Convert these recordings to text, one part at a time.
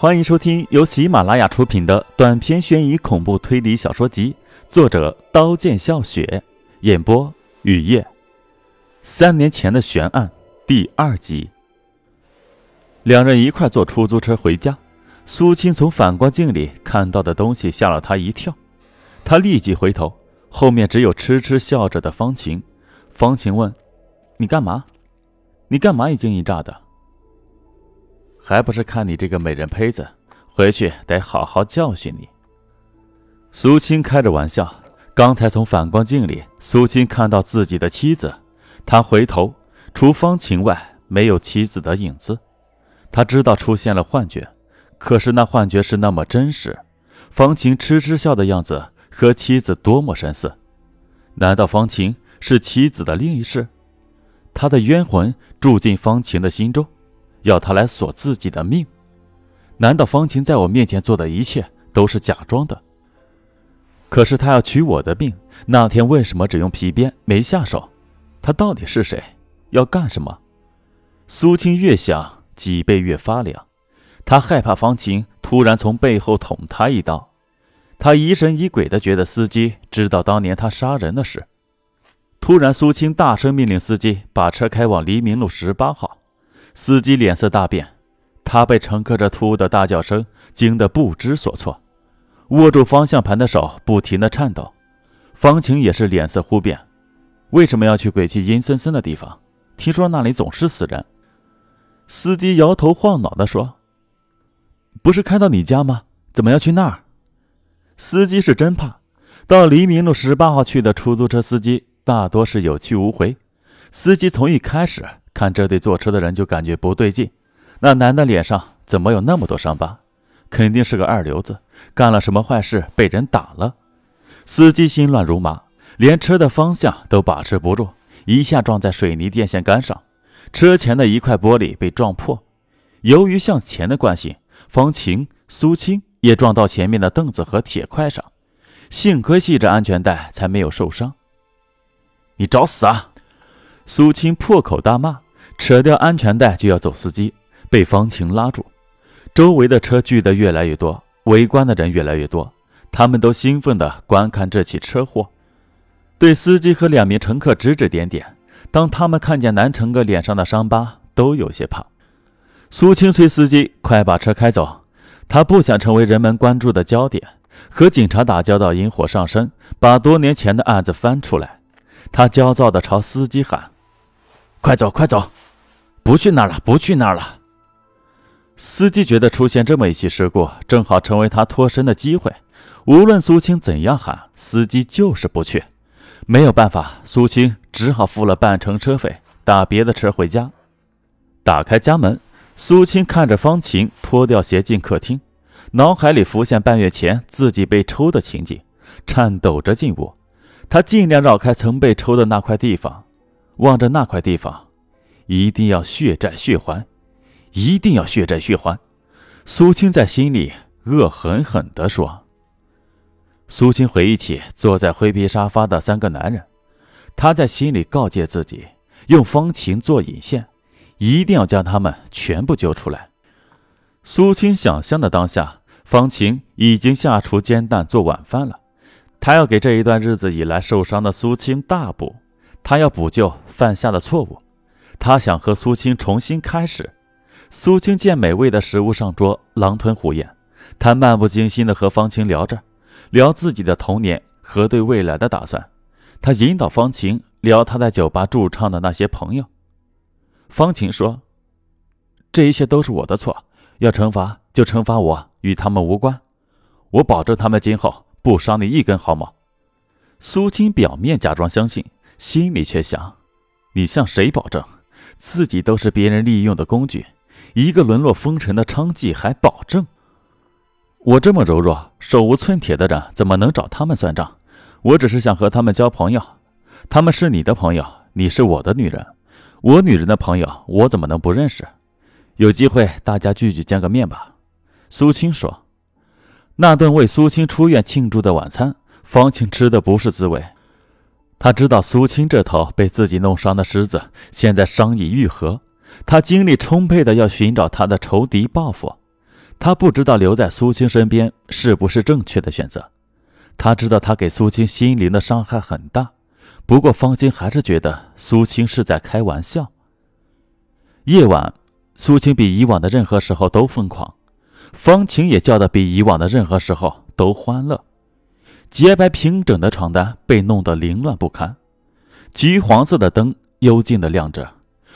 欢迎收听由喜马拉雅出品的短篇悬疑恐怖推理小说集，作者刀剑笑雪，演播雨夜。三年前的悬案第二集。两人一块坐出租车回家，苏青从反光镜里看到的东西吓了他一跳，他立即回头，后面只有痴痴笑着的方晴。方晴问：“你干嘛？你干嘛一惊一乍的？”还不是看你这个美人胚子，回去得好好教训你。苏青开着玩笑，刚才从反光镜里，苏青看到自己的妻子，他回头，除方晴外，没有妻子的影子。他知道出现了幻觉，可是那幻觉是那么真实。方晴痴痴笑的样子和妻子多么神似，难道方晴是妻子的另一世？他的冤魂住进方晴的心中。要他来索自己的命？难道方晴在我面前做的一切都是假装的？可是他要取我的命，那天为什么只用皮鞭没下手？他到底是谁？要干什么？苏青越想，脊背越发凉。他害怕方晴突然从背后捅他一刀。他疑神疑鬼的觉得司机知道当年他杀人的事。突然，苏青大声命令司机把车开往黎明路十八号。司机脸色大变，他被乘客这突兀的大叫声惊得不知所措，握住方向盘的手不停地颤抖。方晴也是脸色忽变，为什么要去鬼气阴森森的地方？听说那里总是死人。司机摇头晃脑地说：“不是开到你家吗？怎么要去那儿？”司机是真怕，到黎明路十八号去的出租车司机大多是有去无回。司机从一开始。看这对坐车的人就感觉不对劲，那男的脸上怎么有那么多伤疤？肯定是个二流子，干了什么坏事被人打了。司机心乱如麻，连车的方向都把持不住，一下撞在水泥电线杆上，车前的一块玻璃被撞破。由于向前的惯性，方晴、苏青也撞到前面的凳子和铁块上，幸亏系着安全带才没有受伤。你找死啊！苏青破口大骂。扯掉安全带就要走，司机被方晴拉住。周围的车聚得越来越多，围观的人越来越多，他们都兴奋地观看这起车祸，对司机和两名乘客指指点点。当他们看见男乘客脸上的伤疤，都有些怕。苏青催司机快把车开走，他不想成为人们关注的焦点，和警察打交道引火上身，把多年前的案子翻出来。他焦躁地朝司机喊：“快走，快走！”不去那儿了，不去那儿了。司机觉得出现这么一起事故，正好成为他脱身的机会。无论苏青怎样喊，司机就是不去。没有办法，苏青只好付了半程车费，打别的车回家。打开家门，苏青看着方晴脱掉鞋进客厅，脑海里浮现半月前自己被抽的情景，颤抖着进屋。他尽量绕开曾被抽的那块地方，望着那块地方。一定要血债血还，一定要血债血还。苏青在心里恶狠狠地说。苏青回忆起坐在灰皮沙发的三个男人，他在心里告诫自己，用方晴做引线，一定要将他们全部揪出来。苏青想象的当下，方晴已经下厨煎蛋做晚饭了，他要给这一段日子以来受伤的苏青大补，他要补救犯下的错误。他想和苏青重新开始。苏青见美味的食物上桌，狼吞虎咽。他漫不经心地和方晴聊着，聊自己的童年和对未来的打算。他引导方晴聊他在酒吧驻唱的那些朋友。方晴说：“这一切都是我的错，要惩罚就惩罚我，与他们无关。我保证他们今后不伤你一根毫毛。”苏青表面假装相信，心里却想：“你向谁保证？”自己都是别人利用的工具，一个沦落风尘的娼妓还保证？我这么柔弱、手无寸铁的人，怎么能找他们算账？我只是想和他们交朋友，他们是你的朋友，你是我的女人，我女人的朋友，我怎么能不认识？有机会大家聚聚，见个面吧。”苏青说。那顿为苏青出院庆祝的晚餐，方晴吃的不是滋味。他知道苏青这头被自己弄伤的狮子现在伤已愈合，他精力充沛的要寻找他的仇敌报复。他不知道留在苏青身边是不是正确的选择。他知道他给苏青心灵的伤害很大，不过方青还是觉得苏青是在开玩笑。夜晚，苏青比以往的任何时候都疯狂，方晴也叫的比以往的任何时候都欢乐。洁白平整的床单被弄得凌乱不堪，橘黄色的灯幽静的亮着。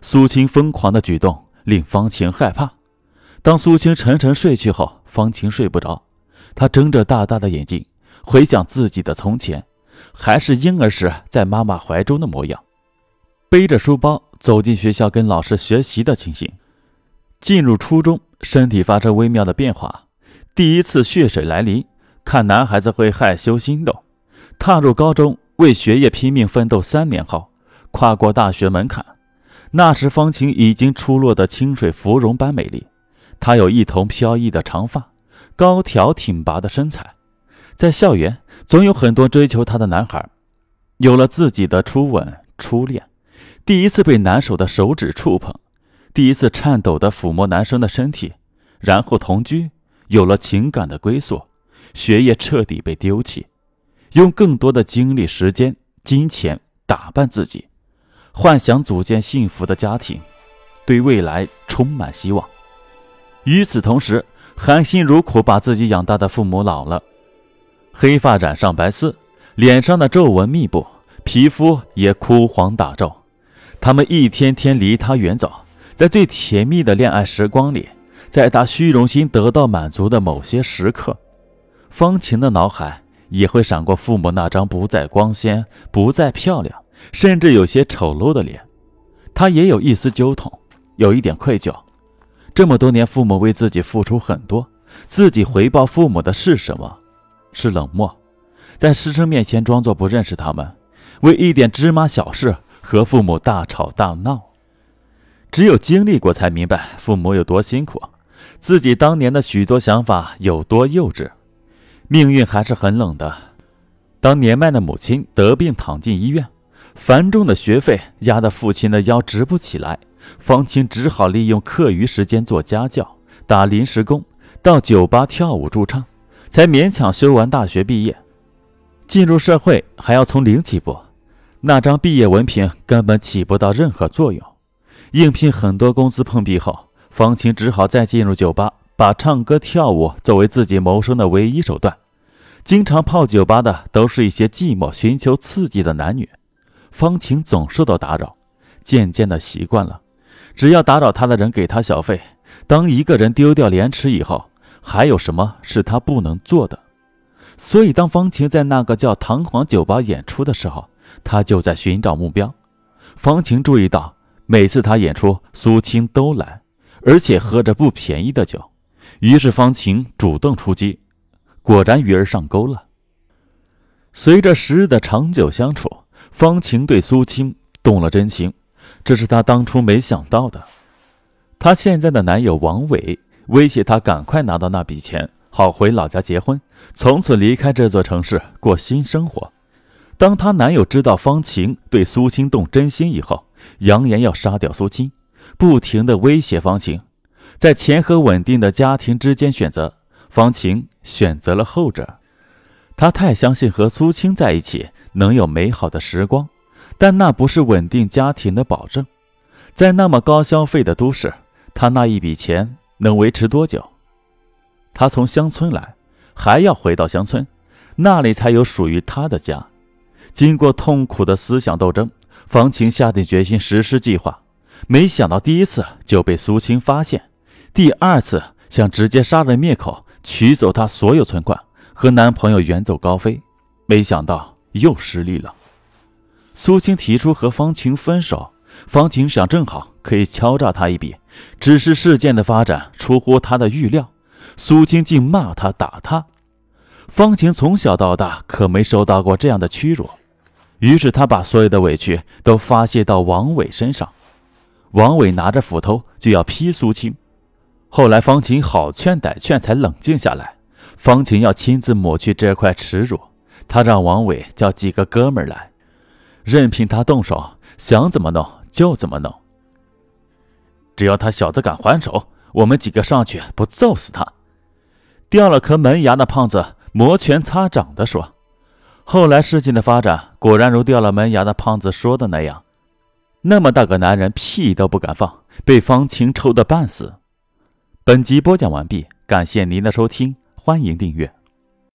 苏青疯狂的举动令方晴害怕。当苏青沉沉睡去后，方晴睡不着，她睁着大大的眼睛。回想自己的从前，还是婴儿时在妈妈怀中的模样，背着书包走进学校跟老师学习的情形。进入初中，身体发生微妙的变化，第一次血水来临，看男孩子会害羞心动。踏入高中，为学业拼命奋斗三年后，跨过大学门槛，那时方晴已经出落得清水芙蓉般美丽。她有一头飘逸的长发，高挑挺拔的身材。在校园，总有很多追求她的男孩。有了自己的初吻、初恋，第一次被男手的手指触碰，第一次颤抖地抚摸男生的身体，然后同居，有了情感的归宿，学业彻底被丢弃，用更多的精力、时间、金钱打扮自己，幻想组建幸福的家庭，对未来充满希望。与此同时，含辛茹苦把自己养大的父母老了。黑发染上白丝，脸上的皱纹密布，皮肤也枯黄打皱。他们一天天离他远走，在最甜蜜的恋爱时光里，在他虚荣心得到满足的某些时刻，方晴的脑海也会闪过父母那张不再光鲜、不再漂亮，甚至有些丑陋的脸。他也有一丝揪痛，有一点愧疚。这么多年，父母为自己付出很多，自己回报父母的是什么？是冷漠，在师生面前装作不认识他们，为一点芝麻小事和父母大吵大闹。只有经历过，才明白父母有多辛苦，自己当年的许多想法有多幼稚。命运还是很冷的。当年迈的母亲得病躺进医院，繁重的学费压得父亲的腰直不起来，方清只好利用课余时间做家教、打临时工，到酒吧跳舞驻唱。才勉强修完大学毕业，进入社会还要从零起步，那张毕业文凭根本起不到任何作用。应聘很多公司碰壁后，方清只好再进入酒吧，把唱歌跳舞作为自己谋生的唯一手段。经常泡酒吧的都是一些寂寞、寻求刺激的男女，方晴总受到打扰，渐渐的习惯了，只要打扰他的人给他小费。当一个人丢掉廉耻以后，还有什么是他不能做的？所以，当方晴在那个叫“唐皇酒吧”演出的时候，他就在寻找目标。方晴注意到，每次他演出，苏青都来，而且喝着不便宜的酒。于是，方晴主动出击，果然鱼儿上钩了。随着时日的长久相处，方晴对苏青动了真情，这是她当初没想到的。她现在的男友王伟。威胁她赶快拿到那笔钱，好回老家结婚，从此离开这座城市过新生活。当她男友知道方晴对苏青动真心以后，扬言要杀掉苏青，不停的威胁方晴，在钱和稳定的家庭之间选择，方晴选择了后者。她太相信和苏青在一起能有美好的时光，但那不是稳定家庭的保证。在那么高消费的都市，她那一笔钱。能维持多久？他从乡村来，还要回到乡村，那里才有属于他的家。经过痛苦的思想斗争，方晴下定决心实施计划。没想到第一次就被苏青发现，第二次想直接杀人灭口，取走她所有存款，和男朋友远走高飞。没想到又失利了。苏青提出和方晴分手，方晴想正好可以敲诈他一笔。只是事件的发展出乎他的预料，苏青竟骂他打他。方晴从小到大可没受到过这样的屈辱，于是他把所有的委屈都发泄到王伟身上。王伟拿着斧头就要劈苏青，后来方琴好劝歹劝才冷静下来。方琴要亲自抹去这块耻辱，他让王伟叫几个哥们来，任凭他动手，想怎么弄就怎么弄。只要他小子敢还手，我们几个上去不揍死他！掉了颗门牙的胖子摩拳擦掌地说。后来事情的发展果然如掉了门牙的胖子说的那样，那么大个男人屁都不敢放，被方晴抽得半死。本集播讲完毕感谢您的收听欢迎订阅。